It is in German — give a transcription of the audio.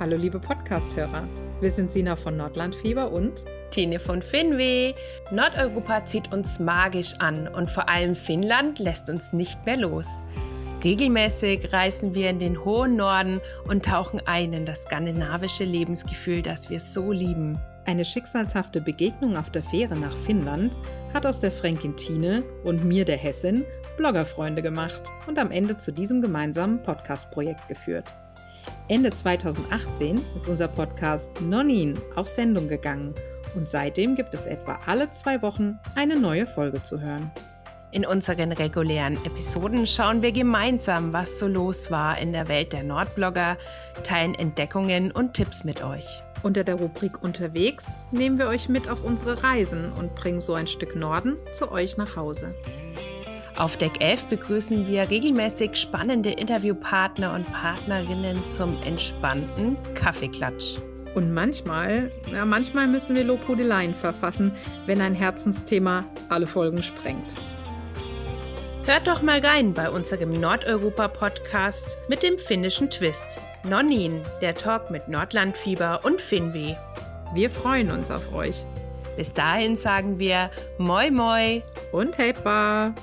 Hallo liebe Podcast-Hörer. Wir sind Sina von Nordlandfieber und Tine von Finnweh. Nordeuropa zieht uns magisch an und vor allem Finnland lässt uns nicht mehr los. Regelmäßig reisen wir in den hohen Norden und tauchen ein in das skandinavische Lebensgefühl, das wir so lieben. Eine schicksalshafte Begegnung auf der Fähre nach Finnland hat aus der Fränkin Tine und mir, der Hessin, Bloggerfreunde gemacht und am Ende zu diesem gemeinsamen Podcast-Projekt geführt. Ende 2018 ist unser Podcast Nonin auf Sendung gegangen und seitdem gibt es etwa alle zwei Wochen eine neue Folge zu hören. In unseren regulären Episoden schauen wir gemeinsam, was so los war in der Welt der Nordblogger, teilen Entdeckungen und Tipps mit euch. Unter der Rubrik Unterwegs nehmen wir euch mit auf unsere Reisen und bringen so ein Stück Norden zu euch nach Hause. Auf Deck 11 begrüßen wir regelmäßig spannende Interviewpartner und Partnerinnen zum entspannten Kaffeeklatsch. Und manchmal, ja, manchmal müssen wir Lobhudeleien verfassen, wenn ein Herzensthema alle Folgen sprengt. Hört doch mal rein bei unserem Nordeuropa-Podcast mit dem finnischen Twist. Nonnin, der Talk mit Nordlandfieber und Finnweh. Wir freuen uns auf euch. Bis dahin sagen wir Moi Moi und Heippa!